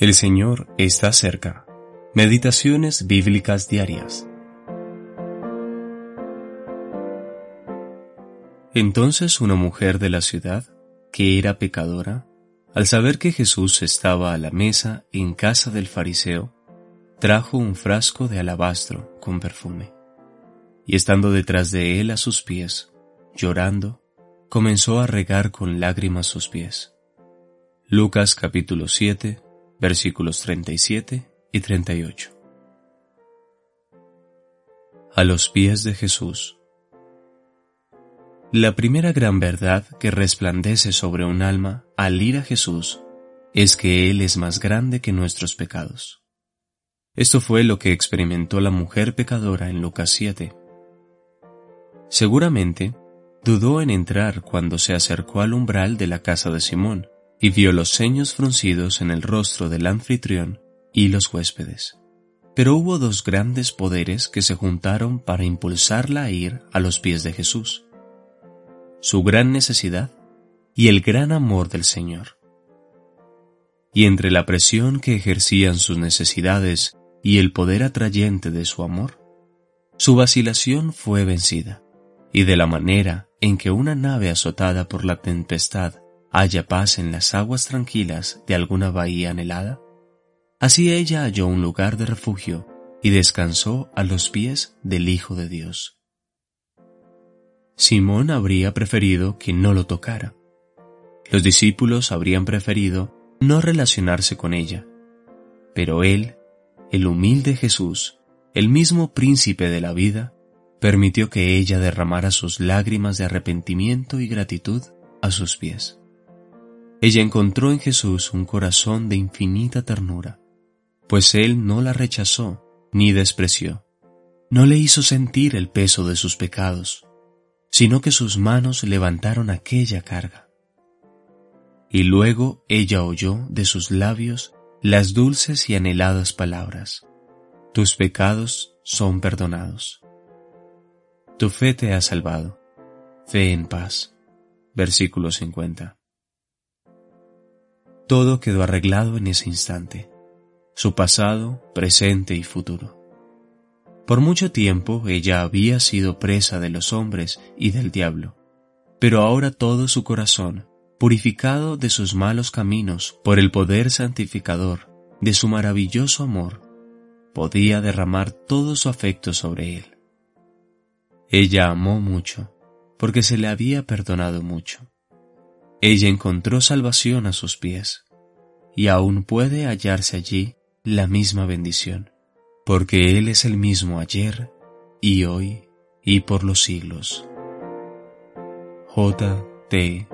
El Señor está cerca. Meditaciones bíblicas diarias. Entonces una mujer de la ciudad, que era pecadora, al saber que Jesús estaba a la mesa en casa del fariseo, trajo un frasco de alabastro con perfume, y estando detrás de él a sus pies, llorando, comenzó a regar con lágrimas sus pies. Lucas capítulo 7, versículos 37 y 38. A los pies de Jesús. La primera gran verdad que resplandece sobre un alma al ir a Jesús es que Él es más grande que nuestros pecados. Esto fue lo que experimentó la mujer pecadora en Lucas 7. Seguramente, dudó en entrar cuando se acercó al umbral de la casa de Simón y vio los ceños fruncidos en el rostro del anfitrión y los huéspedes. Pero hubo dos grandes poderes que se juntaron para impulsarla a ir a los pies de Jesús. Su gran necesidad y el gran amor del Señor. Y entre la presión que ejercían sus necesidades y el poder atrayente de su amor, su vacilación fue vencida, y de la manera en que una nave azotada por la tempestad haya paz en las aguas tranquilas de alguna bahía anhelada? Así ella halló un lugar de refugio y descansó a los pies del Hijo de Dios. Simón habría preferido que no lo tocara. Los discípulos habrían preferido no relacionarse con ella. Pero él, el humilde Jesús, el mismo príncipe de la vida, permitió que ella derramara sus lágrimas de arrepentimiento y gratitud a sus pies. Ella encontró en Jesús un corazón de infinita ternura, pues Él no la rechazó ni despreció. No le hizo sentir el peso de sus pecados, sino que sus manos levantaron aquella carga. Y luego ella oyó de sus labios las dulces y anheladas palabras. Tus pecados son perdonados. Tu fe te ha salvado. Fe en paz. Versículo 50. Todo quedó arreglado en ese instante, su pasado, presente y futuro. Por mucho tiempo ella había sido presa de los hombres y del diablo, pero ahora todo su corazón, purificado de sus malos caminos por el poder santificador de su maravilloso amor, podía derramar todo su afecto sobre él. Ella amó mucho, porque se le había perdonado mucho. Ella encontró salvación a sus pies, y aún puede hallarse allí la misma bendición, porque Él es el mismo ayer y hoy y por los siglos. J. T.